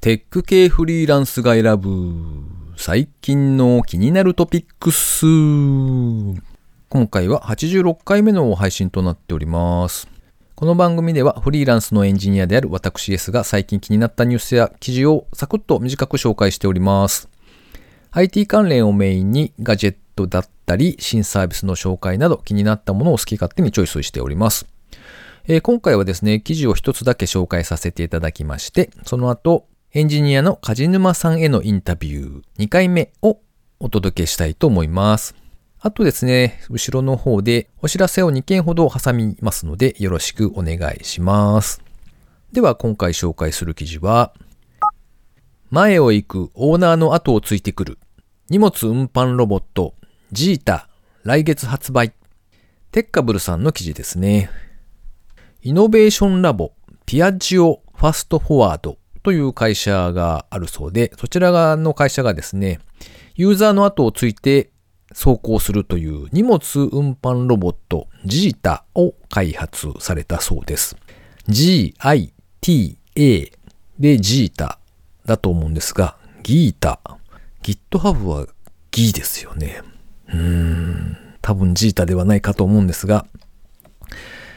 テック系フリーランスが選ぶ最近の気になるトピックス。今回は86回目の配信となっております。この番組ではフリーランスのエンジニアである私 S が最近気になったニュースや記事をサクッと短く紹介しております。IT 関連をメインにガジェットだったり新サービスの紹介など気になったものを好き勝手にチョイスしております。えー今回はですね、記事を一つだけ紹介させていただきまして、その後、エンジニアの梶沼さんへのインタビュー2回目をお届けしたいと思います。あとですね、後ろの方でお知らせを2件ほど挟みますのでよろしくお願いします。では今回紹介する記事は、前を行くオーナーの後をついてくる荷物運搬ロボットジータ来月発売。テッカブルさんの記事ですね。イノベーションラボピアジオファストフォワードという会社があるそうで、そちら側の会社がですね、ユーザーの後をついて走行するという荷物運搬ロボットジータを開発されたそうです。G-I-T-A でジータだと思うんですが、ギータ。GitHub はギーですよね。うーん、多分ジータではないかと思うんですが、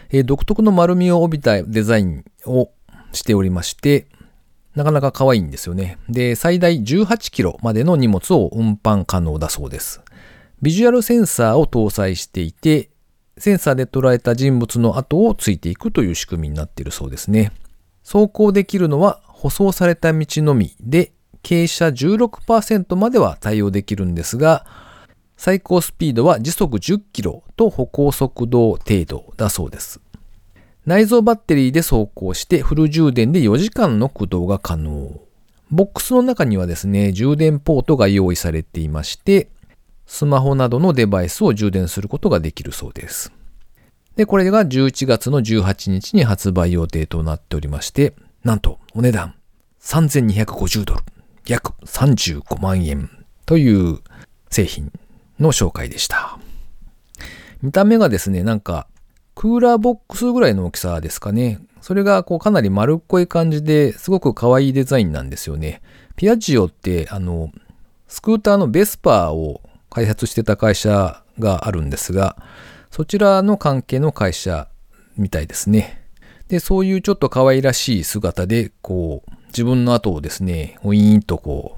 えー独特の丸みを帯びたデザインをしておりまして、なかなか可愛いんですよね。で、最大18キロまでの荷物を運搬可能だそうです。ビジュアルセンサーを搭載していて、センサーで捉えた人物の後をついていくという仕組みになっているそうですね。走行できるのは舗装された道のみで、傾斜16%までは対応できるんですが、最高スピードは時速10キロと歩行速度程度だそうです。内蔵バッテリーで走行してフル充電で4時間の駆動が可能。ボックスの中にはですね、充電ポートが用意されていまして、スマホなどのデバイスを充電することができるそうです。で、これが11月の18日に発売予定となっておりまして、なんとお値段3250ドル、約35万円という製品の紹介でした。見た目がですね、なんかクーラーボックスぐらいの大きさですかね。それがこうかなり丸っこい感じですごく可愛いデザインなんですよね。ピアジオってあの、スクーターのベスパーを開発してた会社があるんですが、そちらの関係の会社みたいですね。で、そういうちょっと可愛らしい姿で、こう、自分の後をですね、ウィーンとこ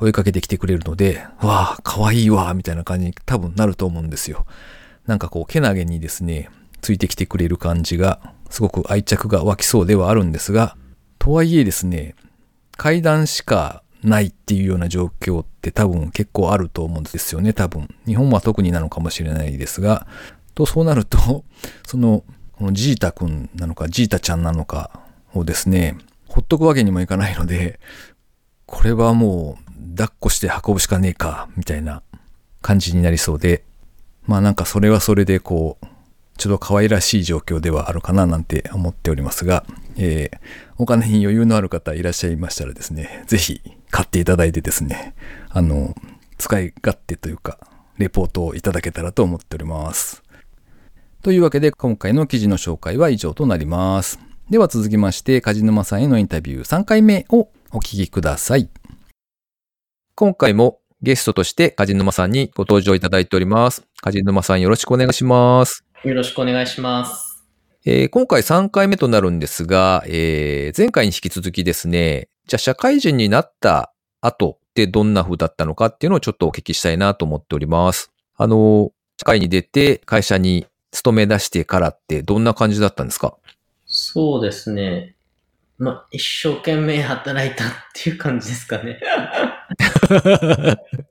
う、追いかけてきてくれるので、わあ、可愛いわ、みたいな感じに多分なると思うんですよ。なんかこう、けなげにですね、ついてきてくれる感じが、すごく愛着が湧きそうではあるんですが、とはいえですね、階段しかないっていうような状況って多分結構あると思うんですよね、多分。日本は特になのかもしれないですが、と、そうなると、その、このジータくんなのか、ジータちゃんなのかをですね、ほっとくわけにもいかないので、これはもう、抱っこして運ぶしかねえか、みたいな感じになりそうで、まあなんかそれはそれでこう、ちょっと可愛らしい状況ではあるかななんて思っておりますが、えーお金に余裕のある方いらっしゃいましたらですね、ぜひ買っていただいてですね、あの、使い勝手というか、レポートをいただけたらと思っております。というわけで、今回の記事の紹介は以上となります。では続きまして、梶沼さんへのインタビュー3回目をお聞きください。今回もゲストとして梶沼さんにご登場いただいております。梶沼さんよろしくお願いします。よろしくお願いします。えー今回3回目となるんですが、えー前回に引き続きですね、じゃあ社会人になった後ってどんな風だったのかっていうのをちょっとお聞きしたいなと思っております。あの、社会に出て会社に勤め出してからってどんな感じだったんですか？そうですね。まあ、一生懸命働いたっていう感じですかね。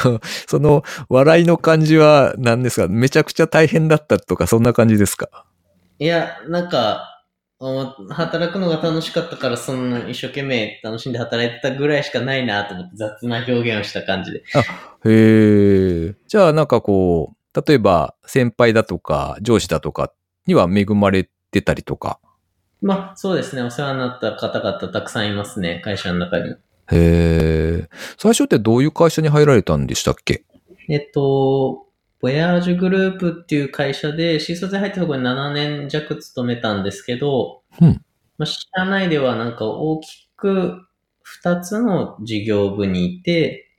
そ その笑いの感じは何ですか？めちゃくちゃ大変だったとかそんな感じですか？いや、なんか、お働くのが楽しかったから、その一生懸命楽しんで働いてたぐらいしかないなと思って雑な表現をした感じで。へえ。じゃあなんかこう、例えば先輩だとか上司だとかには恵まれてたりとか？まあ、そうですね。お世話になった方々たくさんいますね。会社の中に。へえ。最初ってどういう会社に入られたんでしたっけ？えっと、ボヤージュグループっていう会社で、新卒で入ったところに7年弱勤めたんですけど、うん。まあ、社内ではなんか大きく二つの事業部にいて、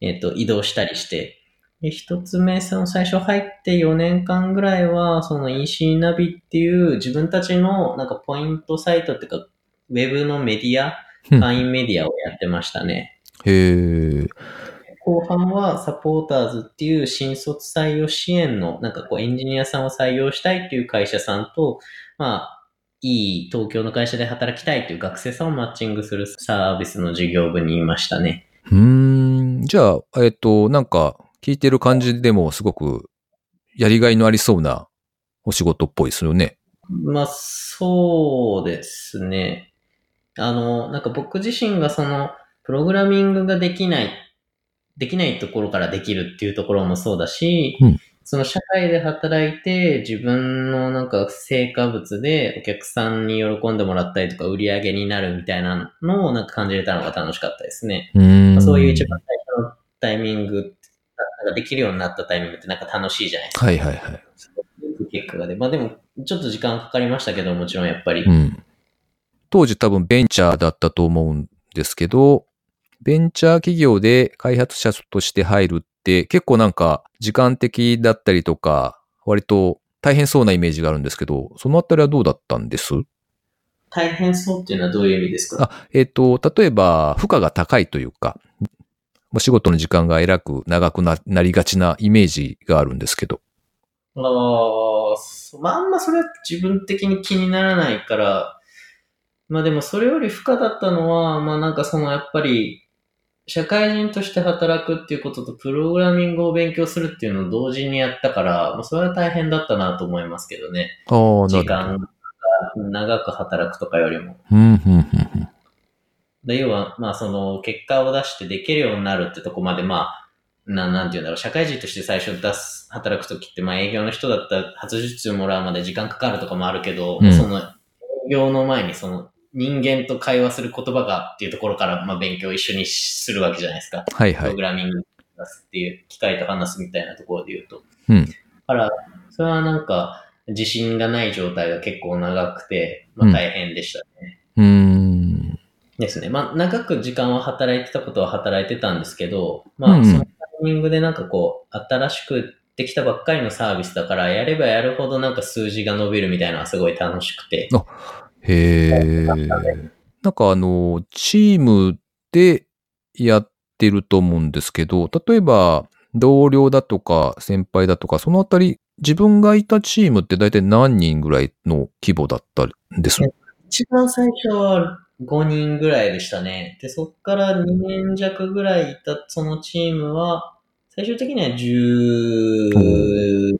えっ、と、移動したりして、で一つ目、その最初入って4年間ぐらいは、その EC ナビっていう自分たちのなんかポイントサイトっていうか、ウェブのメディア、うん会員メディアをやってましたね。へえ。後半はサポーターズっていう新卒採用支援の、なんかこうエンジニアさんを採用したいっていう会社さんと、まあ、いい東京の会社で働きたいという学生さんをマッチングするサービスの事業部にいましたね。うーん。じゃあ、えっと、なんか、聞いてる感じでもすごく、やりがいのありそうなお仕事っぽいですよね。まあ、そうですね。あの、なんか僕自身がその、プログラミングができない、できないところからできるっていうところもそうだし、うんその社会で働いて自分のなんか成果物でお客さんに喜んでもらったりとか売り上げになるみたいなのをなんか感じれたのが楽しかったですね。うーん。そういう一番最初のタイミング、なんかできるようになったタイミングってなんか楽しいじゃないですか。はいはいはい。結果がで。まあでも、ちょっと時間かかりましたけど、もちろんやっぱり。うん。当時多分ベンチャーだったと思うんですけど、ベンチャー企業で開発者として入るって結構なんか時間的だったりとか、割と大変そうなイメージがあるんですけど、そのあたりはどうだったんです？大変そうっていうのはどういう意味ですか？あ、えっ、と、例えば負荷が高いというか、お仕事の時間がえらく長くななりがちなイメージがあるんですけど。ああ、そまあ、あんまそれは自分的に気にならないから、まあでもそれより負荷だったのは、まあなんかそのやっぱり、社会人として働くっていうことと、プログラミングを勉強するっていうのを同時にやったから、まあそれは大変だったなと思いますけどね。ああ、な時。間が長く働くとかよりも。うん、うん、うんで、要は、まあ、その、結果を出してできるようになるってとこまで、まあ、ななんていうんだろう、社会人として最初出す、働くときって、まあ、営業の人だったら、初受注もらうまで時間かかるとかもあるけど、うんその、営業の前に、その、人間と会話する言葉がっていうところから、まあ、勉強を一緒にするわけじゃないですか。はいはいプログ。ラミング出すっていう、機械と話すみたいなところで言うと。うん。だから、それはなんか、自信がない状態が結構長くて、まあ、大変でしたね。うーん。ですね。まあ、長く時間は働いてたことは働いてたんですけど、まあ、そのタイミングでなんかこう、新しくできたばっかりのサービスだから、やればやるほどなんか数字が伸びるみたいなのはすごい楽しくて。へえ。なんかあの、チームでやってると思うんですけど、例えば同僚だとか先輩だとか、そのあたり、自分がいたチームって大体何人ぐらいの規模だったんです？一番最初は5人ぐらいでしたね。で、そっから2年弱ぐらいいたそのチームは、最終的には10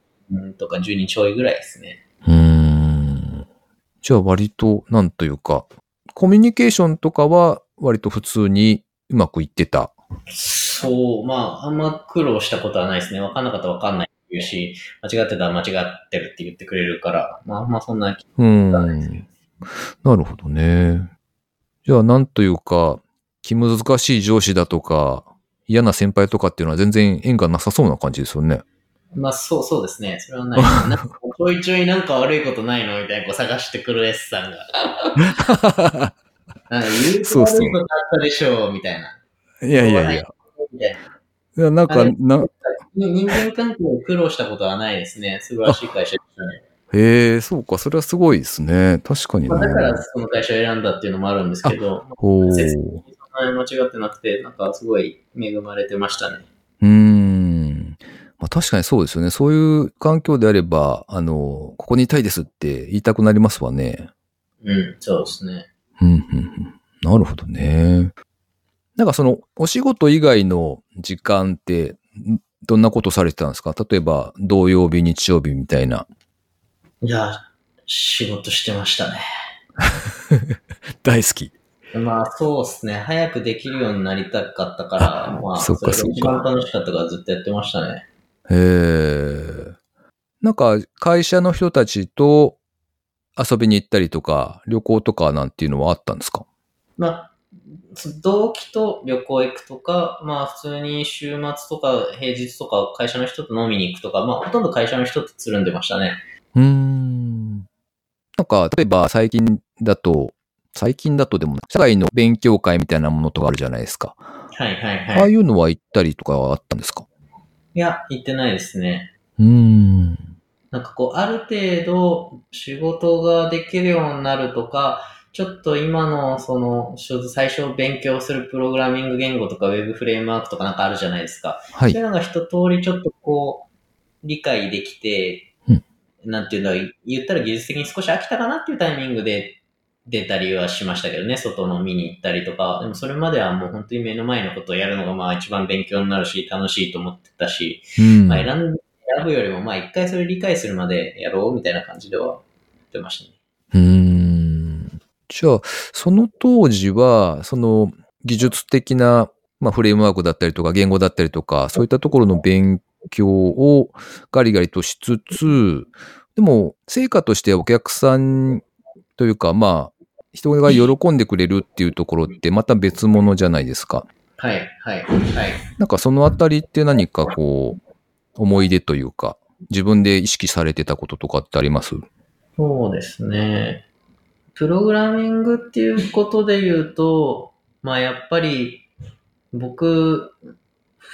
とか10人ちょいぐらいですね。うーん。じゃあ割と、なんというか、コミュニケーションとかは割と普通にうまくいってた。そう、まあ、あんま苦労したことはないですね。わかんなかったらわかんないって言うし、間違ってたら間違ってるって言ってくれるから、まあ、あんまそんな気うーん。なるほどね。じゃあ、なんというか、気難しい上司だとか、嫌な先輩とかっていうのは全然縁がなさそうな感じですよね。まあ、そう、そうですね。それはない。なんかちょいちょいなんか悪いことないのみたいな、こう探してくる S さんが。なんか言うと悪いことあったでしょう、みたいな。いやいやいや。みたいいや、なんか、な、人間関係を苦労したことはないですね。素晴らしい会社でしたね。へえ、そうか、それはすごいですね。確かにまあ、だからね。その会社を選んだっていうのもあるんですけど、ほう。説明そんなに間違ってなくて、なんかすごい恵まれてましたね。うーん。まあ確かにそうですよね。そういう環境であれば、あの、ここにいたいですって言いたくなりますわね。うん、そうですね。うん、うん、うん。なるほどね。なんかその、お仕事以外の時間って、んどんなことされてたんですか？例えば、土曜日、日曜日みたいな。いや、仕事してましたね。大好き。まあそうですね。早くできるようになりたかったから、まあそっかそれが一番楽しかったからずっとやってましたね。へえ。なんか、会社の人たちと遊びに行ったりとか、旅行とかなんていうのはあったんですか？まあ、同期と旅行行くとか、まあ普通に週末とか平日とか会社の人と飲みに行くとか、まあほとんど会社の人とつるんでましたね。うーん。なんか、例えば最近だと、最近だとでも、社会の勉強会みたいなものとかあるじゃないですか。はいはいああはいい。うのは行ったりとかはあったんですか？いや、行ってないですね。うーん。なんかこう、ある程度仕事ができるようになるとか、ちょっと今のその、最初勉強するプログラミング言語とかウェブフレームワークとかなんかあるじゃないですか。はいそうい。うのが一通りちょっとこう、理解できて、うんなんていうんだろう、言ったら技術的に少し飽きたかなっていうタイミングで出たりはしましたけどね、外の見に行ったりとか。でもそれまではもう本当に目の前のことをやるのがまあ一番勉強になるし、楽しいと思ってたし、うんまあ、選ん選ぶよりも、まあ一回それ理解するまでやろうみたいな感じでは言ってましたね。うーん。じゃあ、その当時は、その技術的な、まあ、フレームワークだったりとか、言語だったりとか、そういったところの勉強をガリガリとしつつ、でも、成果としてお客さんというか、まあ、人が喜んでくれるっていうところってまた別物じゃないですか。はい、はい、はい。なんかそのあたりって何かこう、思い出というか、自分で意識されてたこととかってあります？そうですね。プログラミングっていうことで言うと、まあやっぱり僕、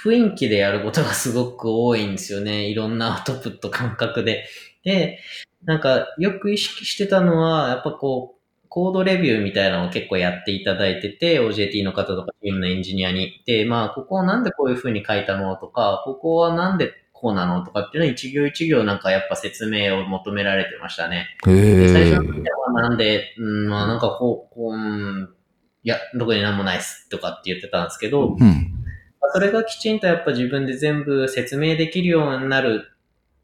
雰囲気でやることがすごく多いんですよね。いろんなアウトプット感覚で。で、なんかよく意識してたのは、やっぱこう、コードレビューみたいなのを結構やっていただいてて、OJT の方とかチームのエンジニアに。で、まあ、ここはなんでこういう風に書いたのとか、ここはなんでこうなのとかっていうのは一行一行なんかやっぱ説明を求められてましたね。最え初。の時はなんで、うん、まあなんかこう、こう、うん、いや、どこになんもないっすとかって言ってたんですけど、うん。それがきちんとやっぱ自分で全部説明できるようになる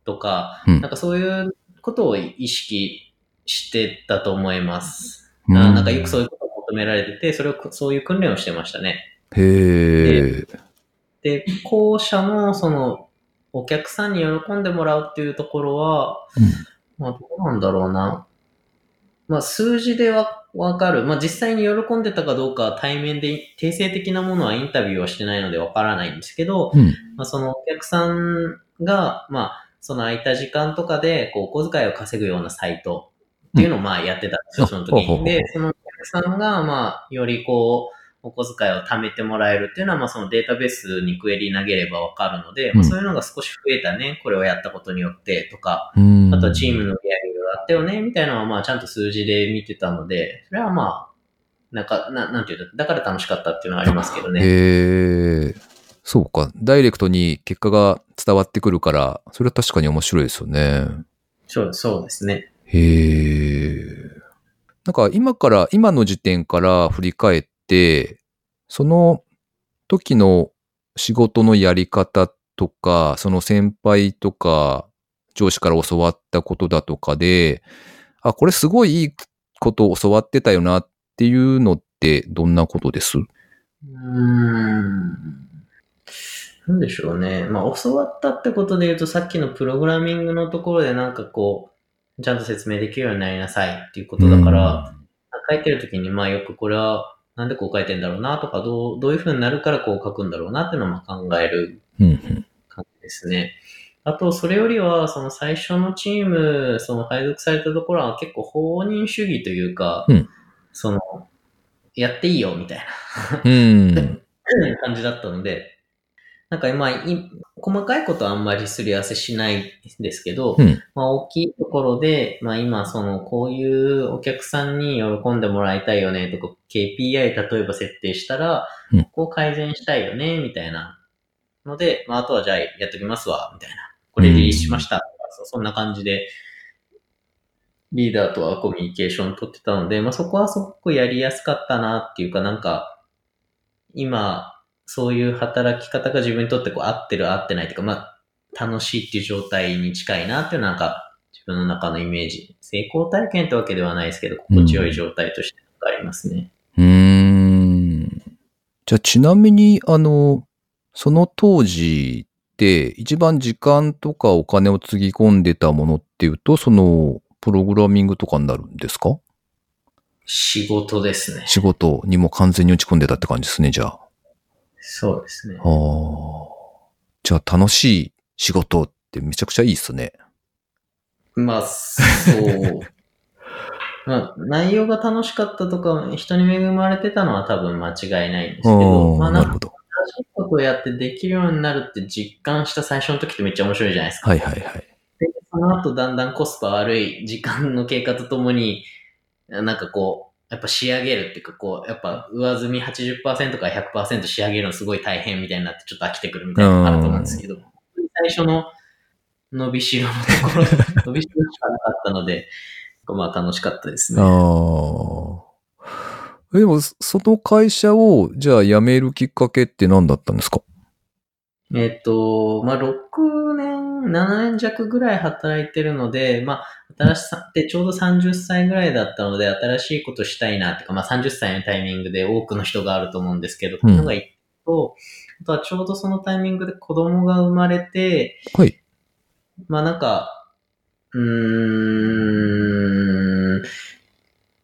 とか、うんなんかそういうことを意識してたと思います。うんあなんかよくそういうことを求められてて、それを、そういう訓練をしてましたね。へえ。で、後者のその、お客さんに喜んでもらうっていうところは、まあどうなんだろうな。まあ数字でわわかる。まあ実際に喜んでたかどうかは対面で定性的なものはインタビューはしてないのでわからないんですけど、うん。まあそのお客さんが、まあその空いた時間とかでこうお小遣いを稼ぐようなサイトっていうのをまあやってたんですよ、うんその時に。で、そのお客さんがまあよりこう、お小遣いを貯めてもらえるっていうのは、まあそのデータベースにクエリ投げればわかるので、まあそういうのが少し増えたね、これをやったことによってとか、うん。あとはチームの売り上げがあったよね、みたいなのはまあちゃんと数字で見てたので、それはまあ、なんか、ななんていうの、だから楽しかったっていうのはありますけどね。へえ。そうか。ダイレクトに結果が伝わってくるから、それは確かに面白いですよね。そうそうですね。へえ。なんか今から、今の時点から振り返って、その時の仕事のやり方とか、その先輩とか上司から教わったことだとかで、あ、これすごいいいことを教わってたよなっていうのってどんなことです？うーん。なんでしょうね。まあ、教わったってことで言うと、さっきのプログラミングのところでなんかこう、ちゃんと説明できるようになりなさいっていうことだから、書いてるときに、まあよくこれはなんでこう書いてんだろうなとか、どう、どういう風になるからこう書くんだろうなっていうのをまあ考えるうんうん感じですね。あと、それよりは、その最初のチーム、その配属されたところは結構放任主義というか、うんその、やっていいよみたいなうん。感じだったので、なんか今、い細かいことはあんまりすり合わせしないんですけど、うん。まあ大きいところで、まあ今そのこういうお客さんに喜んでもらいたいよねとか、KPI 例えば設定したらうん、こう改善したいよね、みたいなので、まああとはじゃあやっときますわ、みたいな。これリリースしました。うそんな感じで、リーダーとはコミュニケーション取ってたので、まあそこはすごくやりやすかったなっていうか、なんか、今、そういう働き方が自分にとってこう合ってる合ってないっていうか、まあ、楽しいっていう状態に近いなっていうなんか、自分の中のイメージ。成功体験ってわけではないですけど、心地よい状態としてありますね。うーん。じゃあちなみに、あの、その当時って一番時間とかお金をつぎ込んでたものっていうと、その、プログラミングとかになるんですか？仕事ですね。仕事にも完全に打ち込んでたって感じですね、じゃあ。そうですね。ああ。じゃあ楽しい仕事ってめちゃくちゃいいっすね。まあ、そう。まあ、内容が楽しかったとか、人に恵まれてたのは多分間違いないんですけど、うんまあなるほど。新しいことをやってできるようになるって実感した最初の時ってめっちゃ面白いじゃないですか。はいはいはい。で、その後だんだんコスパ悪い時間の経過とともに、なんかこう、やっぱ仕上げるっていうかこう、やっぱ上積み80%から100%仕上げるのすごい大変みたいになってちょっと飽きてくるみたいなのがあると思うんですけど、最初の伸びしろのところ、伸びしろしかなかったので、まあ楽しかったですね。ああ。えでも、その会社を、じゃあ辞めるきっかけって何だったんですか？えっ、と、まあ、6年、7年弱ぐらい働いてるので、まあ、新しさってちょうど30歳ぐらいだったので、新しいことしたいなっていうか、まあ、30歳のタイミングで多くの人があると思うんですけど、うのが一個と、あとはちょうどそのタイミングで子供が生まれて、はい。まあなんか、うーん、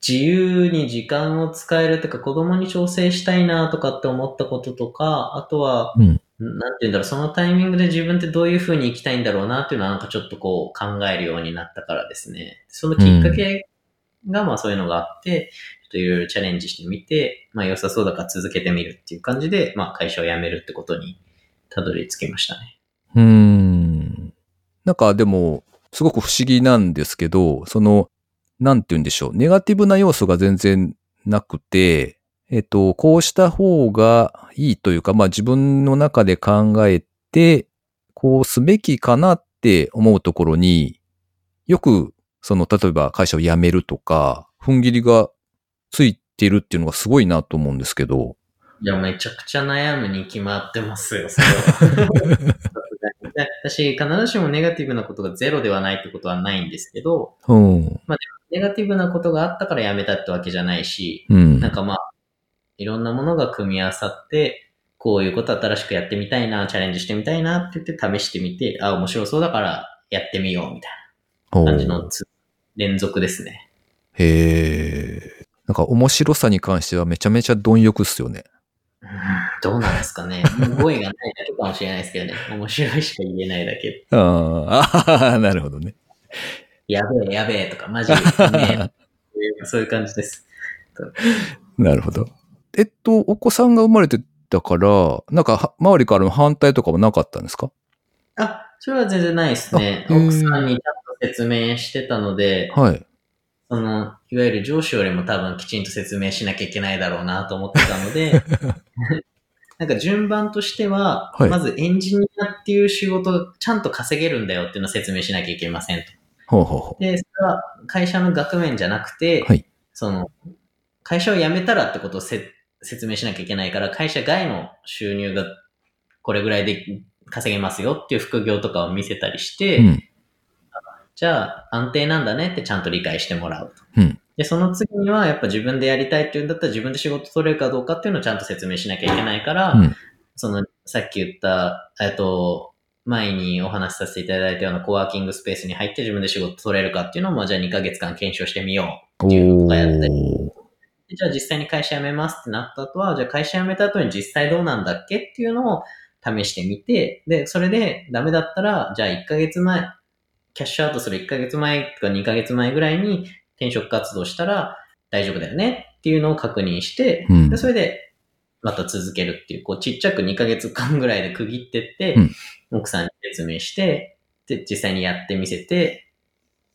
自由に時間を使えるとか、子供に調整したいなとかって思ったこととか、あとは、うん。なんて言うんだろう、そのタイミングで自分ってどういう風に生きたいんだろうなっていうのはなんかちょっとこう考えるようになったからですね。そのきっかけがまあそういうのがあって、ちょっといろいろチャレンジしてみて、まあ良さそうだから続けてみるっていう感じで、まあ会社を辞めるってことにたどり着きましたね。うん。なんかでも、すごく不思議なんですけど、その、なんて言うんでしょう。ネガティブな要素が全然なくて、えっと、こうした方がいいというか、まあ自分の中で考えて、こうすべきかなって思うところに、よく、その、例えば会社を辞めるとか、踏ん切りがついてるっていうのがすごいなと思うんですけど、いや、めちゃくちゃ悩むに決まってますよ、それは。で私、必ずしもネガティブなことがゼロではないってことはないんですけど、うん。ネガティブなことがあったから辞めたってわけじゃないし、うん。なんかまあ、いろんなものが組み合わさって、こういうこと新しくやってみたいな、チャレンジしてみたいなって言って試してみて、あ、面白そうだからやってみようみたいな感じのつ連続ですね。へえ。なんか面白さに関してはめちゃめちゃ貪欲っすよね。うんどうなんですかね。語彙がないだけかもしれないですけどね。面白いしか言えないだけ。あーあー、なるほどね。やべえ、やべえとか、マジで、ね、そういう感じです。なるほど。えっと、お子さんが生まれてたから、なんかは周りからの反対とかもなかったんですか？あ、それは全然ないですね。奥さんにちゃんと説明してたので、はい。その、いわゆる上司よりも多分きちんと説明しなきゃいけないだろうなと思ってたので、なんか順番としては、はいまずエンジニアっていう仕事がちゃんと稼げるんだよっていうのを説明しなきゃいけませんと。ほうほうほで、それは会社の額面じゃなくて、はいその、会社を辞めたらってことをせ説明しなきゃいけないから、会社外の収入がこれぐらいで稼げますよっていう副業とかを見せたりして、う。うん。じゃあ安定なんだねってちゃんと理解してもらうと。うんで、その次にはやっぱ自分でやりたいっていうんだったら自分で仕事取れるかどうかっていうのをちゃんと説明しなきゃいけないから、うんその、さっき言った、えっと、前にお話しさせていただいたようなコワーキングスペースに入って自分で仕事取れるかっていうのを、まあじゃあ2ヶ月間検証してみようっていうのとかやったり。じゃあ実際に会社辞めますってなった後は、じゃあ会社辞めた後に実際どうなんだっけっていうのを試してみて、で、それでダメだったら、じゃあ1ヶ月前、キャッシュアウトする1ヶ月前とか2ヶ月前ぐらいに転職活動したら大丈夫だよねっていうのを確認して、うん。でそれでまた続けるっていう、こうちっちゃく2ヶ月間ぐらいで区切ってって、うん。奥さんに説明して、で、実際にやってみせて、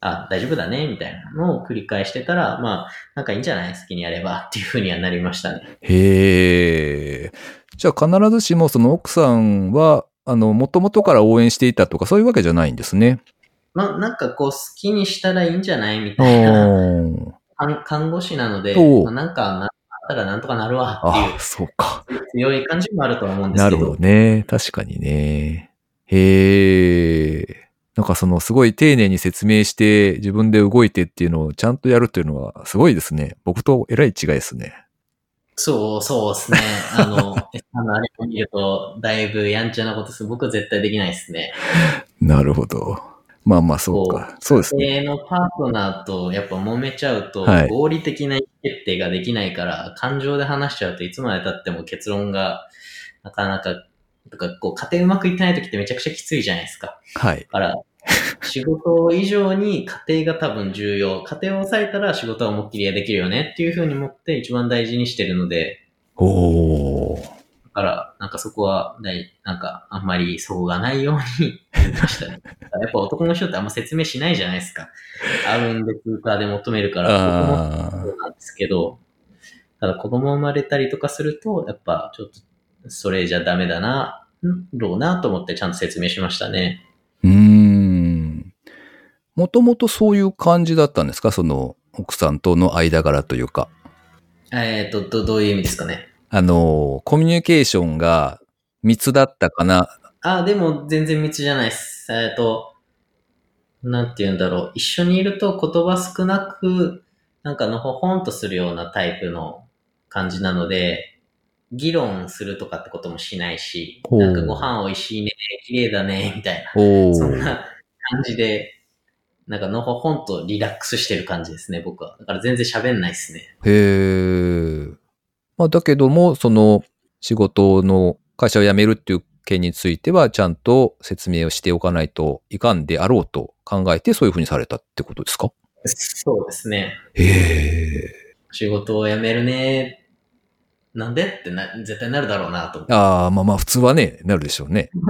あ、大丈夫だね、みたいなのを繰り返してたら、まあ、なんかいいんじゃない？好きにやればっていうふうにはなりましたね。へえ。じゃあ必ずしもその奥さんは、あの、もともとから応援していたとかそういうわけじゃないんですね。まあ、なんかこう、好きにしたらいいんじゃない？みおたいな。ー看看護師なので、まあ、なんかなったらなんとかなるわってあ、そうか。いう強い感じもあると思うんですけど。なるほどね。確かにね。へえ。なんかそのすごい丁寧に説明して自分で動いてっていうのをちゃんとやるっていうのはすごいですね。僕とえらい違いですね。そう、そうですね。あの、あの、あれを見ると、だいぶやんちゃなことす僕は絶対できないですね。なるほど。まあまあそうか。そうですね。家のパートナーとやっぱ揉めちゃうと、はい合理的な意思決定ができないから、感情で話しちゃうといつまで経っても結論がなかなか、とか、こう、家庭うまくいってない時ってめちゃくちゃきついじゃないですか。はい。だから、仕事以上に家庭が多分重要。家庭を抑えたら仕事は思いっきりできるよねっていうふうに思って一番大事にしてるので、おー。だから、なんかそこは大、なんかあんまりそこがないように言いましたね。やっぱ男の人ってあんま説明しないじゃないですか。あるんで空間で求めるから、僕もあそうなんですけど、ただ子供生まれたりとかすると、やっぱちょっとそれじゃダメだな、んろうなと思ってちゃんと説明しましたね。もともとそういう感じだったんですか？その、奥さんとの間柄というか。えっ、と、ど、どういう意味ですかね？あの、コミュニケーションが密だったかな？あ、でも全然密じゃないです。えっ、と、なんて言うんだろう。一緒にいると言葉少なく、なんかのほほんとするようなタイプの感じなので、議論するとかってこともしないし、なんかご飯美味しいね、綺麗だね、みたいな。そんな感じで、なんかのほほんとリラックスしてる感じですね、僕は。だから全然喋んないですね。へー。まあ、だけども、その、仕事の会社を辞めるっていう件については、ちゃんと説明をしておかないといかんであろうと考えて、そういうふうにされたってことですか？そうですね。へえ。仕事を辞めるね。なんでってな、絶対なるだろうなと。ああ、まあまあ、普通はね、なるでしょうね。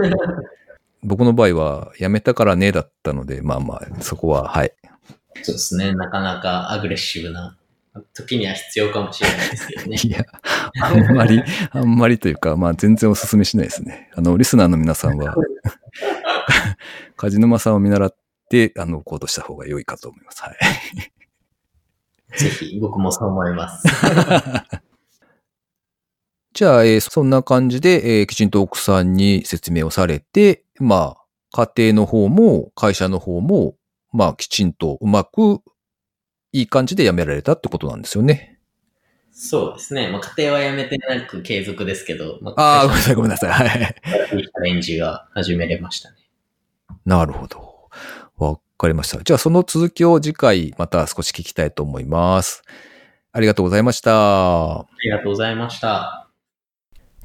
僕の場合は、辞めたからね、だったので、まあまあ、そこは、はい。そうですね。なかなかアグレッシブな時には必要かもしれないですけどね。いや、あんまり、あんまりというか、まあ全然お勧めしないですね。あの、リスナーの皆さんは、梶沼さんを見習って、あの、行動した方が良いかと思います。はい。ぜひ、僕もそう思います。じゃあ、えーそんな感じで、えーきちんと奥さんに説明をされて、まあ、家庭の方も、会社の方も、まあ、きちんとうまく、いい感じで辞められたってことなんですよね。そうですね。まあ、家庭は辞めてなく継続ですけど、まああ、ごめんなさい、ごめんなさい。はい。いいチャレンジが始めれましたね。なるほど。わかりました。じゃあ、その続きを次回、また少し聞きたいと思います。ありがとうございました。ありがとうございました。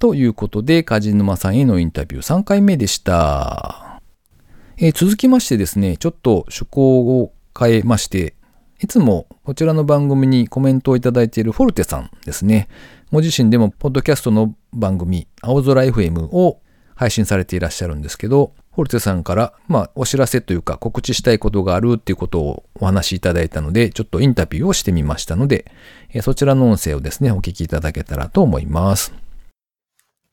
ということで、梶沼さんへのインタビュー3回目でした。えー続きましてですね、ちょっと趣向を変えまして、いつもこちらの番組にコメントをいただいているフォルテさんですね。ご自身でもポッドキャストの番組、青空 FM を配信されていらっしゃるんですけど、フォルテさんから、まあ、お知らせというか告知したいことがあるっていうことをお話しいただいたので、ちょっとインタビューをしてみましたので、そちらの音声をですね、お聞きいただけたらと思います。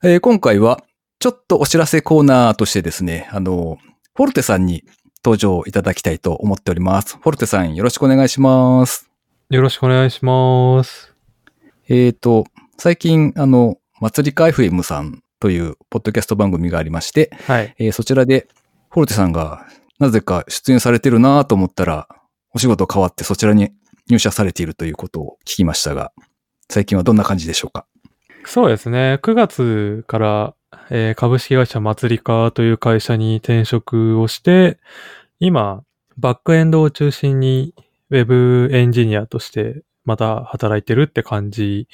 えー今回は、ちょっとお知らせコーナーとしてですね、あの、フォルテさんに登場いただきたいと思っております。フォルテさん、よろしくお願いします。よろしくお願いします。えっ、と、最近、あの、祭りか FM さんというポッドキャスト番組がありまして、はい。えーそちらで、フォルテさんがなぜか出演されてるなと思ったら、お仕事変わってそちらに入社されているということを聞きましたが、最近はどんな感じでしょうか？そうですね。9月から、えー株式会社祭りかという会社に転職をして、今、バックエンドを中心にウェブエンジニアとしてまた働いてるって感じ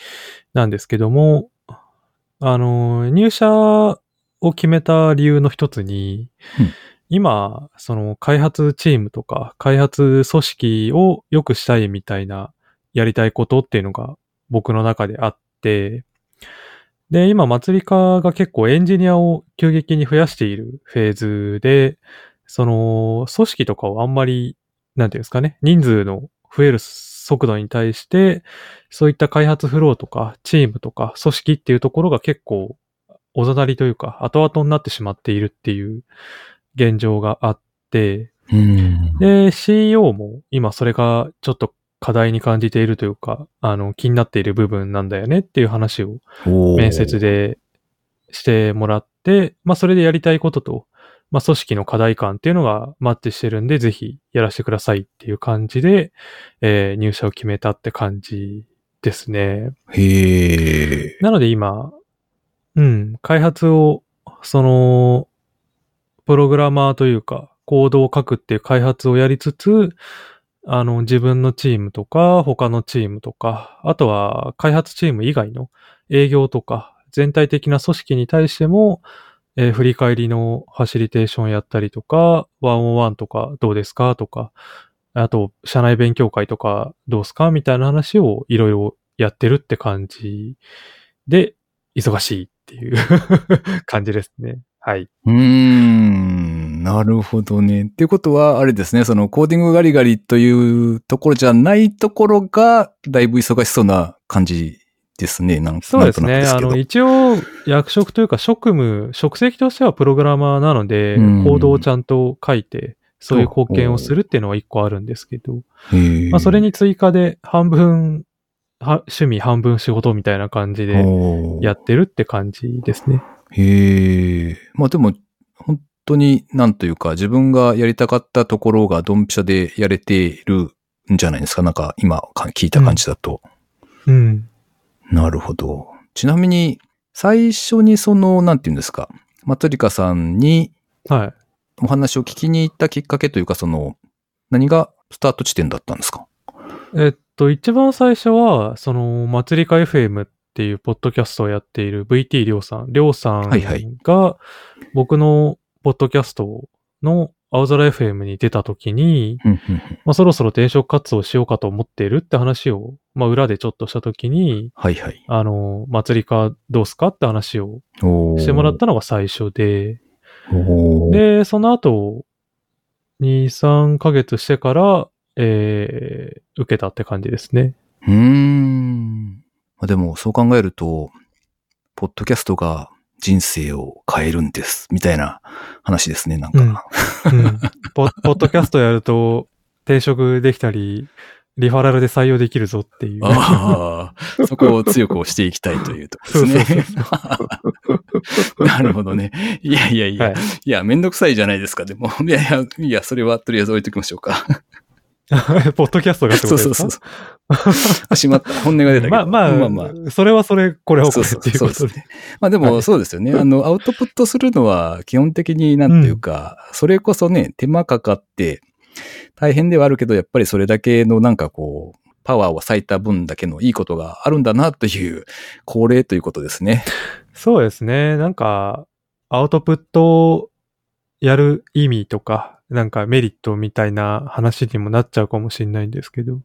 なんですけども、あの、入社を決めた理由の一つに、うん今、その開発チームとか開発組織を良くしたいみたいなやりたいことっていうのが僕の中であって、で、今、祭り課が結構エンジニアを急激に増やしているフェーズで、その、組織とかをあんまり、なんていうんですかね、人数の増える速度に対して、そういった開発フローとか、チームとか、組織っていうところが結構、おざなりというか、後々になってしまっているっていう現状があって、うん。で、CEO も今それがちょっと課題に感じているというか、あの、気になっている部分なんだよねっていう話を面接でしてもらって、まあそれでやりたいことと、まあ組織の課題感っていうのがマッチしてるんで、ぜひやらせてくださいっていう感じで、えー入社を決めたって感じですね。へえ。なので今、うん、開発を、その、プログラマーというか、コードを書くっていう開発をやりつつ、あの、自分のチームとか、他のチームとか、あとは開発チーム以外の営業とか、全体的な組織に対しても、えー振り返りのファシリテーションやったりとか、ワンオンワンとかどうですかとか、あと、社内勉強会とかどうすかみたいな話をいろいろやってるって感じで、忙しいっていう 感じですね。はい。うーん、なるほどね。っていうことは、あれですね、そのコーディングガリガリというところじゃないところが、だいぶ忙しそうな感じですね。なんそうですね。なんとなくけどあの、一応、役職というか職務、職責としてはプログラマーなので、うんコードをちゃんと書いて、そういう貢献をするっていうのは一個あるんですけど、まあ、それに追加で半分、は趣味半分仕事みたいな感じでやってるって感じですね。へえ。まあでも、本当になんというか、自分がやりたかったところがドンピシャでやれているんじゃないですか。なんか今か聞いた感じだと。うん。なるほど。ちなみに、最初にその、なんていうんですか、マトリカさんにはい。お話を聞きに行ったきっかけというか、その、何がスタート地点だったんですか？えっと、一番最初は、その、祭りか FM っていうポッドキャストをやっている VT りょうさん。りょうさんが、僕のポッドキャストの青空 FM に出た時に、まあ、そろそろ転職活動しようかと思っているって話を、まあ、裏でちょっとした時に、はいはい。あの、祭りかどうすかって話をしてもらったのが最初で、で、その後、2、3ヶ月してから、えー、受けたって感じですね。うーん。まあでも、そう考えると、ポッドキャストが人生を変えるんです、みたいな話ですね、なんか。うんうん。ポ ポッドキャストやると転職できたり、リファラルで採用できるぞっていう。ああ、そこを強く押していきたいというところですね。なるほどね。いやいやいや、はいい、や、めんどくさいじゃないですか、でも。いやいや、いや、それはとりあえず置いときましょうか。ポッドキャストがってこそうとですか？そうそう。あしまった。本音が出たけど。まあまあ、まあまあ。それはそれ、これはこれそうそうっていうことで。そうですね。まあでもそうですよね。あの、アウトプットするのは基本的になんていうか、それこそね、手間かかって大変ではあるけど、やっぱりそれだけのなんかこう、パワーを割いた分だけのいいことがあるんだなという恒例ということですね。そうですね。なんか、アウトプットをやる意味とか、なんかメリットみたいな話にもなっちゃうかもしれないんですけど、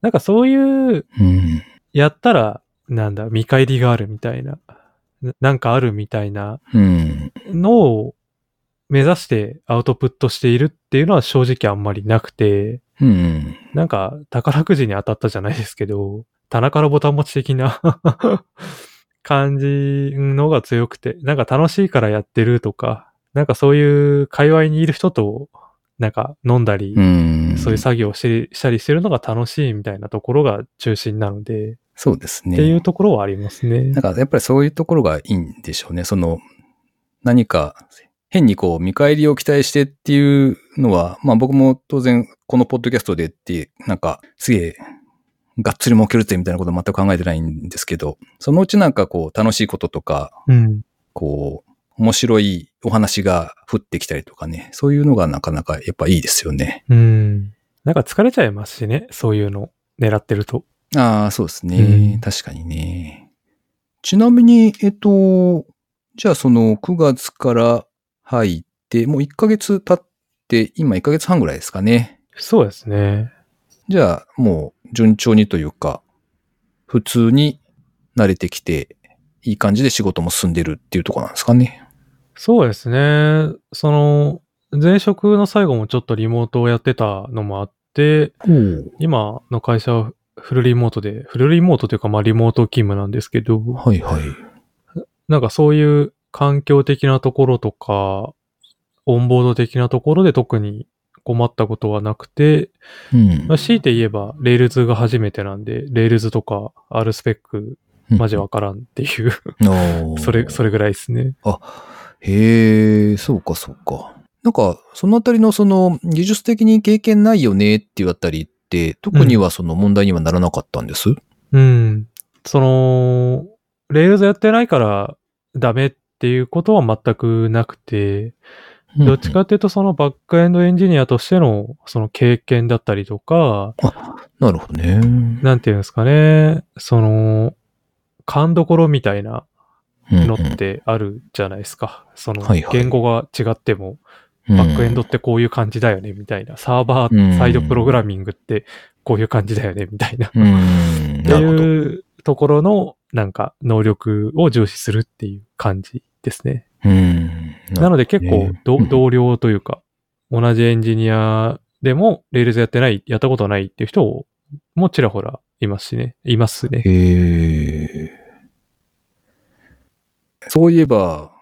なんかそういう、うん。やったら、なんだ、見返りがあるみたいな、ななんかあるみたいなうん。のを目指してアウトプットしているっていうのは正直あんまりなくて、うん。なんか宝くじに当たったじゃないですけど、棚からボタン持ち的な 感じのが強くて、なんか楽しいからやってるとか、なんかそういう界隈にいる人と、なんか飲んだり、うん。そういう作業をししたりしてるのが楽しいみたいなところが中心なので、そうですね。っていうところはありますね。なんかやっぱりそういうところがいいんでしょうね。その、何か変にこう見返りを期待してっていうのは、まあ僕も当然このポッドキャストでって、なんかすげえがっつり儲けるぜみたいなこと全く考えてないんですけど、そのうちなんかこう楽しいこととか、うん。こう面白いお話が降ってきたりとかね、そういうのがなかなかやっぱいいですよね。うん。なんか疲れちゃいますしね、そういうの狙ってると。ああ、そうですね。うん確かにね。ちなみに、えっと、じゃあその9月から入って、もう1ヶ月経って、今1ヶ月半ぐらいですかね。そうですね。じゃあもう順調にというか、普通に慣れてきて、いい感じで仕事も進んでるっていうところなんですかね。そうですね。その、前職の最後もちょっとリモートをやってたのもあって、今の会社はフルリモートで、フルリモートというかまあリモート勤務なんですけど、はいはい。なんかそういう環境的なところとか、オンボード的なところで特に困ったことはなくて、うんまあ、強いて言えば、 Rails が初めてなんで、レールズとか R スペックマジわからんっていう、それ、それぐらいですね。へえ、そうかそうか。なんか、そのあたりのその、技術的に経験ないよねっていうあたりって、特にはその問題にはならなかったんです、うん。その、 Rails やってないからダメっていうことは全くなくて、どっちかっていうとそのバックエンドエンジニアとしてのその経験だったりとか、なるほどね。なんていうんですかね、その、勘どころみたいなのってあるじゃないですか。その言語が違っても、うんバックエンドってこういう感じだよね、みたいな。サーバーサイドプログラミングってこういう感じだよね、みたいな。っうん。て。いうところの、なんか、能力を重視するっていう感じですね。うん。なので結構同僚というか、同じエンジニアでも、 Rails やってない、やったことないっていう人もちらほらいますしね。いますね。へえ。そういえば、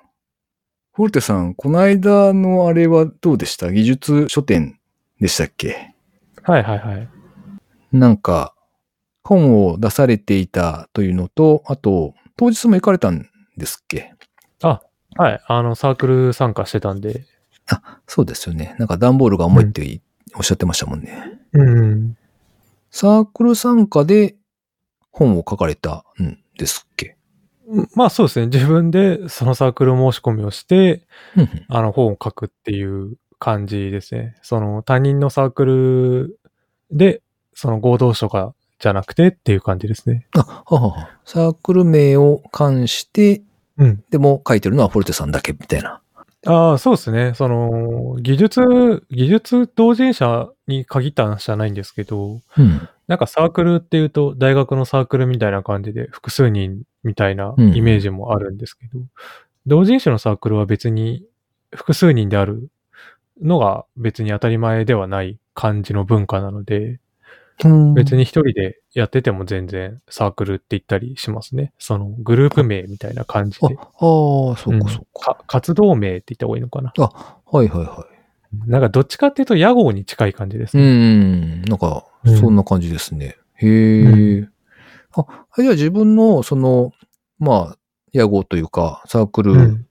フォルテさん、この間のあれはどうでした？技術書店でしたっけ？はいはいはい。なんか、本を出されていたというのと、あと、当日も行かれたんですっけ？はい。あの、サークル参加してたんで。そうですよね。なんか段ボールが重いっていおっしゃってましたもんね。うん。サークル参加で本を書かれたんですっけ？まあそうですね。自分でそのサークル申し込みをして、あの本を書くっていう感じですね。その他人のサークルで、その合同書がじゃなくてっていう感じですね。あ、ははは。サークル名を関して、うん。でも書いてるのはフォルテさんだけみたいな。ああ、そうですね。その、技術、技術同人者に限った話じゃないんですけど、うん。なんかサークルっていうと、大学のサークルみたいな感じで、複数人みたいなうんイメージもあるんですけど、同人誌のサークルは別に複数人であるのが別に当たり前ではない感じの文化なので、別に一人でやってても全然サークルって言ったりしますね。そのグループ名みたいな感じあ、あで。あ、そううんかそうか。か活動名って言った方がいいのかな。あ、はいはいはなんかどっちかっていうと屋号に近い感じですい。うね。ん。なんか、うんそんな感じですね。へえ。あ、じゃあ自分の、その、まあ、屋号というか、サークルうん。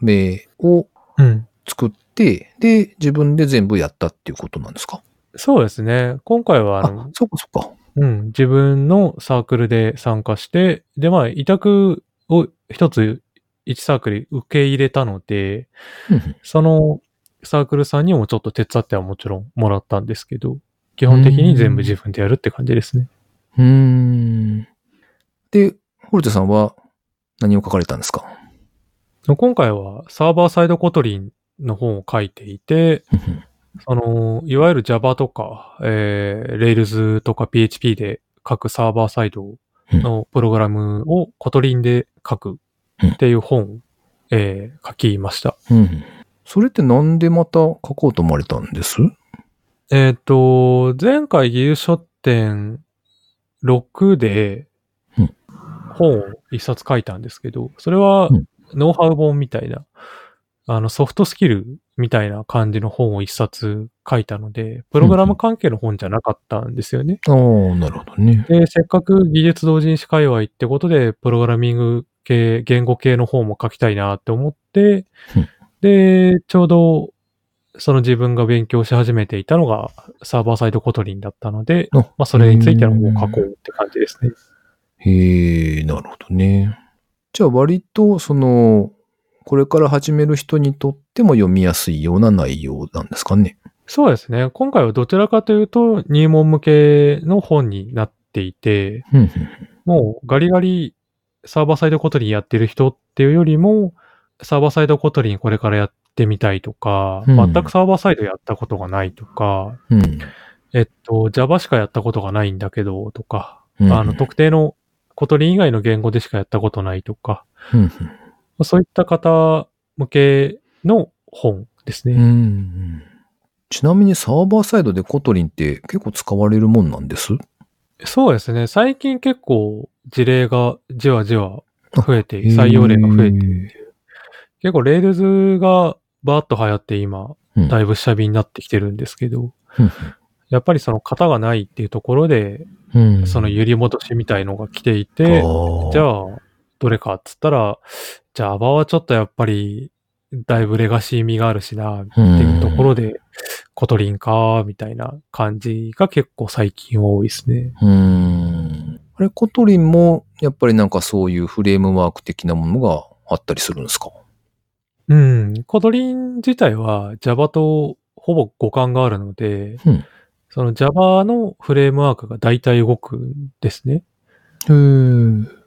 名をうん。作って、で、自分で全部やったっていうことなんですか？そうですね。今回はああの、、そっかそっか。うん、自分のサークルで参加して、で、まあ、委託を一つ、一サークル受け入れたので、うんそのサークルさんにもちょっと手伝ってはもちろんもらったんですけど、基本的に全部自分でやるって感じですね。うーん。で、フォルテさんは何を書かれたんですか？今回はサーバーサイド Kotlin の本を書いていて、あの、いわゆる Java とか、えー、Rails とか PHP で書くサーバーサイドのプログラムを Kotlin で書くっていう本を、えー書きました。うん。それってなんでまた書こうと思われたんです？えっ、と、前回技術書店6でうん本を一冊書いたんですけど、それはうんノウハウ本みたいな、あのソフトスキルみたいな感じの本を一冊書いたので、プログラム関係の本じゃなかったんですよね。ああ、なるほどね。で、せっかく技術同人誌界隈ってことで、プログラミング系、言語系の本も書きたいなって思ってうん、で、ちょうど、その自分が勉強し始めていたのがサーバーサイドコトリンだったので、あまあそれについての書こうって感じですね。へえ、なるほどね。じゃあ割と、その、これから始める人にとっても読みやすいような内容なんですかね。そうですね。今回はどちらかというと入門向けの本になっていて、もうガリガリサーバーサイド Kotlin やってる人っていうよりも、サーバーサイド Kotlin これからやってみたいとか、うん。全くサーバーサイドやったことがないとか、うん。えっと、Java しかやったことがないんだけど、とか、うん。あの、特定の Kotlin 以外の言語でしかやったことないとか、うん。そういった方向けの本ですうんね。うん。ちなみにサーバーサイドで Kotlin って結構使われるもんなんです？そうですね。最近結構事例がじわじわ増えて、採用例が増えて。結構 Rails がバーッと流行って今、うん。だいぶ下火になってきてるんですけど、うん。やっぱりその型がないっていうところで、うん。その揺り戻しみたいのが来ていて、じあゃあ、どれかっつったら、Java はちょっとやっぱり、だいぶレガシー味があるしな、っていうところで、Kotlin か、みたいな感じが結構最近多いですね。うーん。あれ、 Kotlin も、やっぱりなんかそういうフレームワーク的なものがあったりするんですか？うん。 Kotlin 自体は Java とほぼ互換があるので、うんその Java のフレームワークが大体動くんですね。へー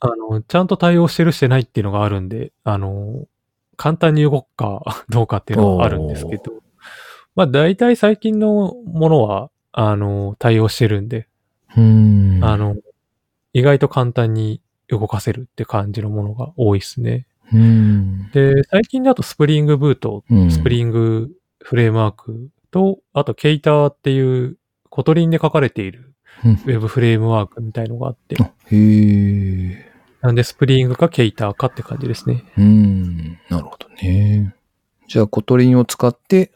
あの、ちゃんと対応してるしてないっていうのがあるんで、あの、簡単に動くか どうかっていうのはあるんですけど、まあ大体最近のものは、あの、対応してるんで、うん。あの、意外と簡単に動かせるって感じのものが多いですね。うん。で、最近だと Spring Boot、うん Spring Framework と、あと Ktor っていう Kotlin で書かれているうんウェブフレームワークみたいのがあって、あへえ。なんでスプリングか Ktor かって感じですね。うん。なるほどね。じゃあ、 Kotlin を使って、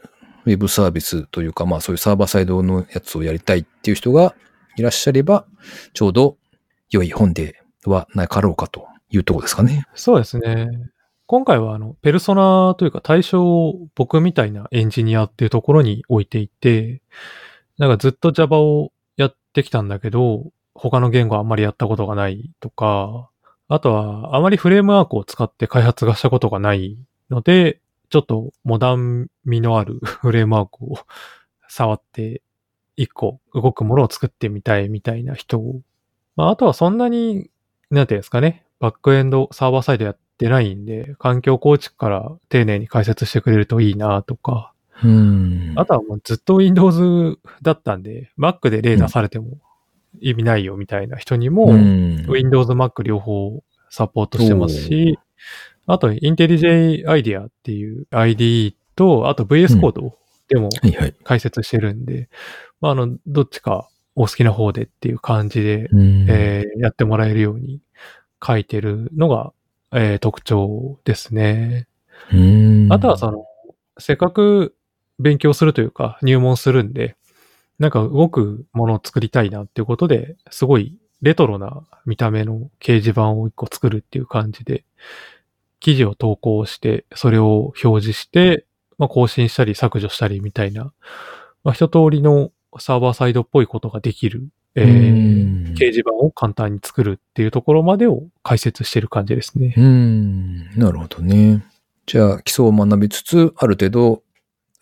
ウェブサービスというか、まあそういうサーバーサイドのやつをやりたいっていう人がいらっしゃれば、ちょうど良い本ではなかろうかというとこですかね。そうですね。今回はあの、ペルソナというか対象を僕みたいなエンジニアっていうところに置いていて、なんかずっと Java をやってきたんだけど、他の言語あんまりやったことがないとか、あとはあまりフレームワークを使って開発がしたことがないので、ちょっとモダン味のある フレームワークを触って一個動くものを作ってみたいみたいな人を、まああとはそんなに、なんていうんですかね、バックエンドサーバーサイドやってないんで、環境構築から丁寧に解説してくれるといいなとか、うん。あとはもうずっと Windows だったんで、Mac で例出されても意味ないよみたいな人にも、うん、Windows、Mac 両方サポートしてますし、あと IntelliJ IDEA っていう IDE と、あと VS コードでも。解説してるんで、まあ、あの、どっちかお好きな方でっていう感じで、うん。えーやってもらえるように書いてるのが、えー特徴ですね。うんあとはその、せっかく勉強するというか入門するんで、なんか動くものを作りたいなっていうことで、すごいレトロな見た目の掲示板を一個作るっていう感じで、記事を投稿して、それを表示して、まあ、更新したり削除したりみたいな、まあ、一通りのサーバーサイドっぽいことができる、えーうん掲示板を簡単に作るっていうところまでを解説してる感じですね。うん。なるほどね。じゃあ、基礎を学びつつ、ある程度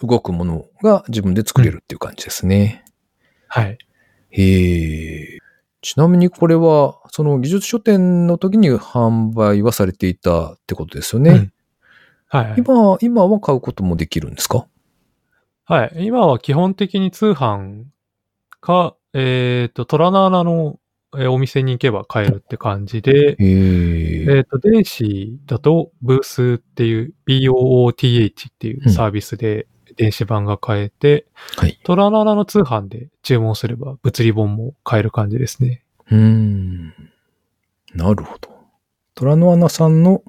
動くものが自分で作れるっていう感じですね。はい。へえ。ちなみにこれは、その技術書店の時に販売はされていたってことですよね。うんはい、はい。今、今は買うこともできるんですか？はい。今は基本的に通販か、えっ、と、トラナーナのえーお店に行けば買えるって感じで、へえ。えっ、と、電子だとブースっていう BOOTH っていうサービスで電子版が買えて、はい。トラナーナの通販で注文すれば物理本も買える感じですね。うーん。なるほど。虎の穴さんの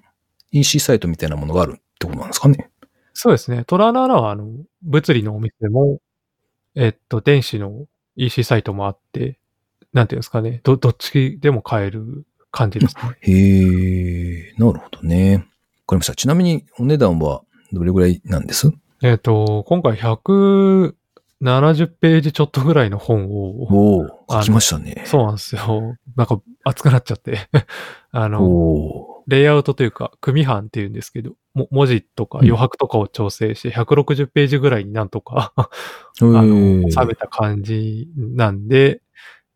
EC サイトみたいなものがあるってことなんですかね。そうですね。トラナーナはあの、物理のお店も、えっと、電子の EC サイトもあって、なんていうんですかね。ど、どっちでも買える感じですね。へえ、なるほどね。わかりました。ちなみにお値段はどれぐらいなんです？えっ、と、今回170ページちょっとぐらいの本を、おお書きましたね。そうなんですよ。なんか熱くなっちゃって。あの、おレイアウトというか、組版っていうんですけど、も文字とかうん余白とかを調整して、160ページぐらいになんとか、あーの、収めた感じなんで、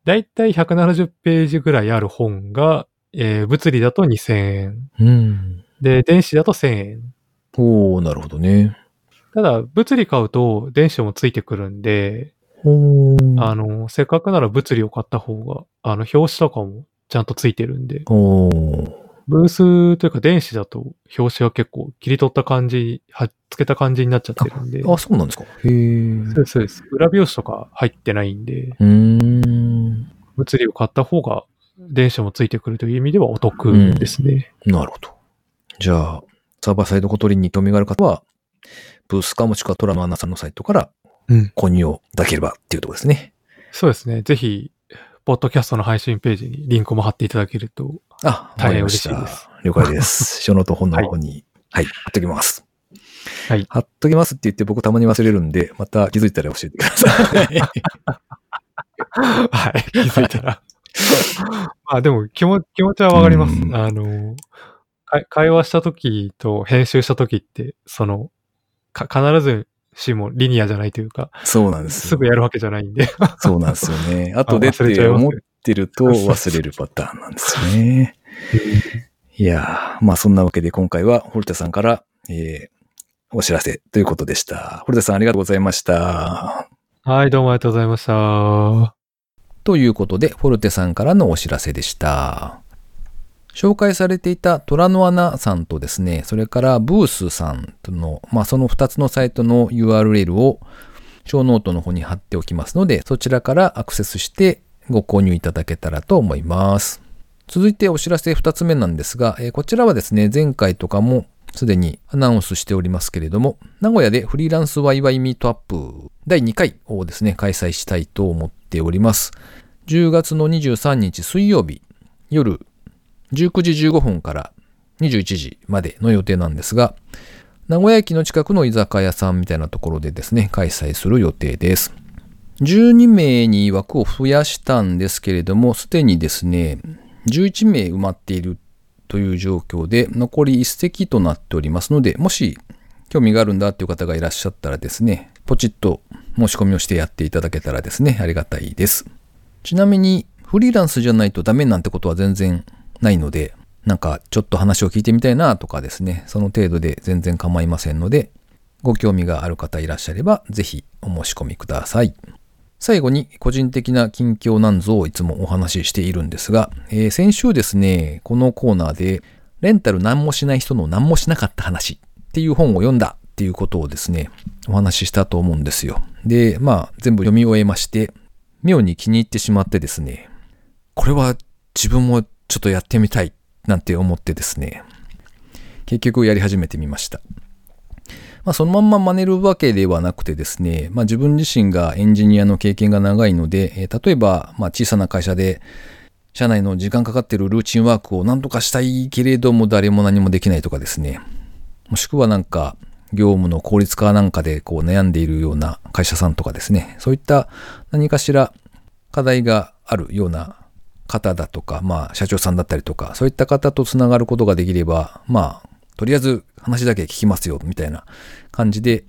だいたい170ページぐらいある本が、えー物理だと2000円。うん。で、電子だと1000円。おおなるほどね。ただ、物理買うと電子もついてくるんで、おあの、せっかくなら物理を買った方が、あの、表紙とかもちゃんとついてるんで、おーブースというか電子だと表紙は結構切り取った感じ、はっつけた感じになっちゃってるんで、あ、そうなんですか。へえ。そうです、そうです。裏表紙とか入ってないんで、うーん。物理を買った方が電子もついてくるという意味ではお得ですね。なるほど。じゃあ、サーバーサイド Kotlin に興味がある方は、ブースかもしくはとらのあなさんのサイトからうん。購入をいただければっていうところですね。そうですね。ぜひ、ポッドキャストの配信ページにリンクも貼っていただけると、あ、大変嬉しいです了解です。ショーノートの方に、はい、貼っときます。はい貼っときますって言って僕たまに忘れるんで、また気づいたら教えてください。はい、気づいたら。まあでも気持気持ちはわかりますう。んあの、か会話した時と編集した時って、その、か必ずしもリニアじゃないというか、そうなんですよ。すぐやるわけじゃないんで。そうなんですよね。後でって思ってると忘れるパターンなんですよね。いやー、まあそんなわけで今回はホルテさんから、えー、お知らせということでした。フォルテさんありがとうございました。はい、どうもありがとうございました。ということで、フォルテさんからのお知らせでした。紹介されていたとらのあなさんとですね、それからブースさんとの、まあその2つのサイトの URL をショーノートの方に貼っておきますので、そちらからアクセスしてご購入いただけたらと思います。続いてお知らせ2つ目なんですが、えーこちらはですね、前回とかもすでにアナウンスしておりますけれども、名古屋でフリーランスワイワイミートアップ第2回をですね、開催したいと思っております。10月の23日水曜日夜19時15分から21時までの予定なんですが、名古屋駅の近くの居酒屋さんみたいなところでですね、開催する予定です。12名に枠を増やしたんですけれども、すでにですね、11名埋まっているという状況で、残り1席となっておりますので、もし興味があるんだっていう方がいらっしゃったらですね、ポチッと申し込みをしてやっていただけたらですね、ありがたいです。ちなみに、フリーランスじゃないとダメなんてことは全然ないので、なんかちょっと話を聞いてみたいなとかですね、その程度で全然構いませんので、ご興味がある方いらっしゃれば、ぜひお申し込みください。最後に個人的な近況なんぞをいつもお話ししているんですが、えー先週ですね、このコーナーで、レンタル何もしない人の何もしなかった話っていう本を読んだっていうことをですね、お話ししたと思うんですよ。で、まあ、全部読み終えまして、妙に気に入ってしまってですね、これは自分もちょっとやってみたいなんて思ってですね、結局やり始めてみました。まあ、そのまんま真似るわけではなくてですね、まあ、自分自身がエンジニアの経験が長いので、え例えば、まあ、小さな会社で、社内の時間かかってるルーチンワークを何とかしたいけれども誰も何もできないとかですね、もしくはなんか、業務の効率化なんかでこう悩んでいるような会社さんとかですね、そういった何かしら課題があるような方だとか、まあ、社長さんだったりとか、そういった方とつながることができれば、まあ、とりあえず話だけ聞きますよ、みたいな感じで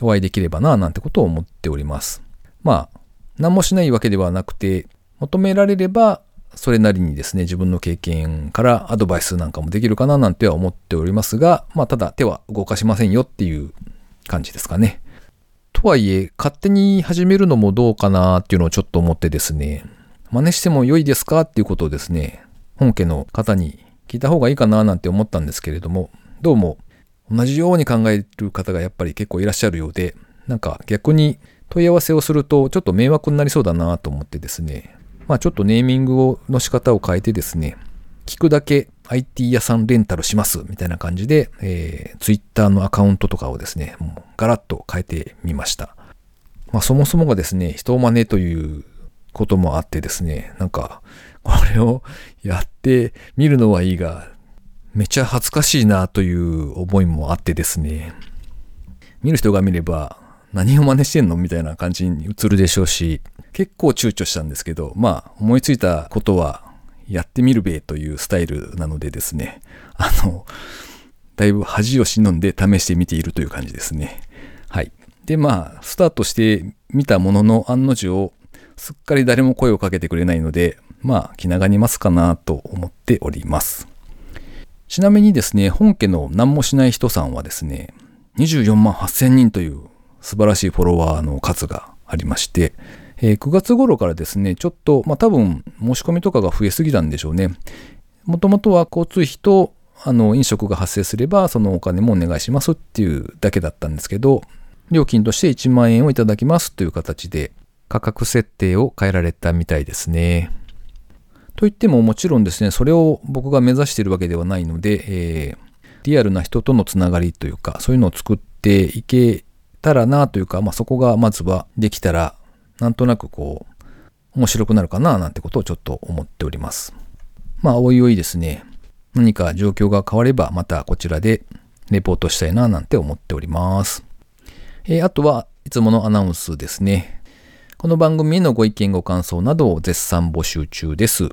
お会いできればな、なんてことを思っております。まあ、何もしないわけではなくて、求められれば、それなりにですね、自分の経験からアドバイスなんかもできるかななんては思っておりますが、まあ、ただ手は動かしませんよっていう感じですかね。とはいえ、勝手に始めるのもどうかなっていうのをちょっと思ってですね、真似しても良いですかっていうことをですね、本家の方に聞いた方がいいかななんて思ったんですけれども、どうも同じように考える方がやっぱり結構いらっしゃるようで、なんか逆に問い合わせをするとちょっと迷惑になりそうだなと思ってですね、まあちょっとネーミングをの仕方を変えてですね、聞くだけ IT 屋さんレンタルしますみたいな感じで、えー、Twitter のアカウントとかをですね、もうガラッと変えてみました。まあそもそもがですね、人を真似ということもあってですね、なんか、これをやってみるのはいいが、めちゃ恥ずかしいなという思いもあってですね、見る人が見れば何を真似してんのみたいな感じに映るでしょうし、結構躊躇したんですけど、まあ思いついたことはやってみるべというスタイルなのでですね、あの、だいぶ恥を忍んで試してみているという感じですね。はい。で、まあ、スタートしてみたものの案の定、すっかり誰も声をかけてくれないので、まあ、気長に待つかなと思っております。ちなみにですね、本家の何もしない人さんはですね、24万8000人という素晴らしいフォロワーの数がありまして、えー9月頃からですね、ちょっと、まあ多分申し込みとかが増えすぎたんでしょうね。もともとは交通費と、あの、飲食が発生すれば、そのお金もお願いしますっていうだけだったんですけど、料金として1万円をいただきますという形で、価格設定を変えられたみたいですね。といってももちろんですね、それを僕が目指しているわけではないので、えーリアルな人とのつながりというか、そういうのを作っていけたらなというか、まあそこがまずはできたら、なんとなくこう、面白くなるかななんてことをちょっと思っております。まあおいおいですね、何か状況が変わればまたこちらでレポートしたいななんて思っております。えーあとはいつものアナウンスですね。この番組へのご意見ご感想などを絶賛募集中です。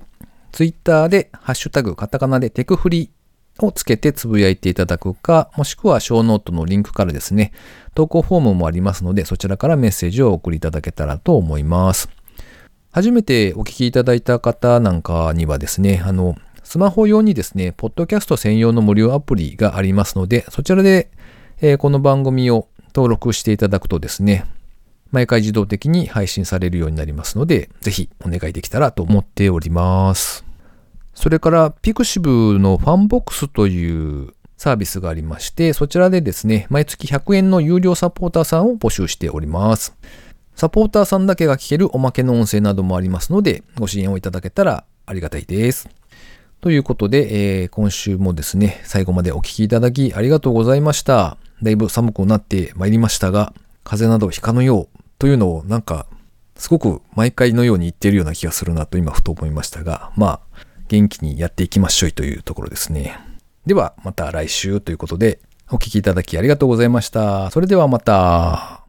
ツイッターでハッシュタグカタカナでテクフリをつけてつぶやいていただくか、もしくはショーノートのリンクからですね、投稿フォームもありますので、そちらからメッセージを送りいただけたらと思います。初めてお聞きいただいた方なんかにはですね、あの、スマホ用にですね、ポッドキャスト専用の無料アプリがありますので、そちらで、えーこの番組を登録していただくとですね、毎回自動的に配信されるようになりますので、ぜひお願いできたらと思っております。それから、ピクシブのファンボックスというサービスがありまして、そちらでですね、毎月100円の有料サポーターさんを募集しております。サポーターさんだけが聞けるおまけの音声などもありますので、ご支援をいただけたらありがたいです。ということで、えー今週もですね、最後までお聞きいただきありがとうございました。だいぶ寒くなってまいりましたが、風邪などひかぬようというのをなんか、すごく毎回のように言っているような気がするなと今ふと思いましたが、まあ、元気にやっていきましょうというところですね。では、また来週ということで、お聴きいただきありがとうございました。それではまた。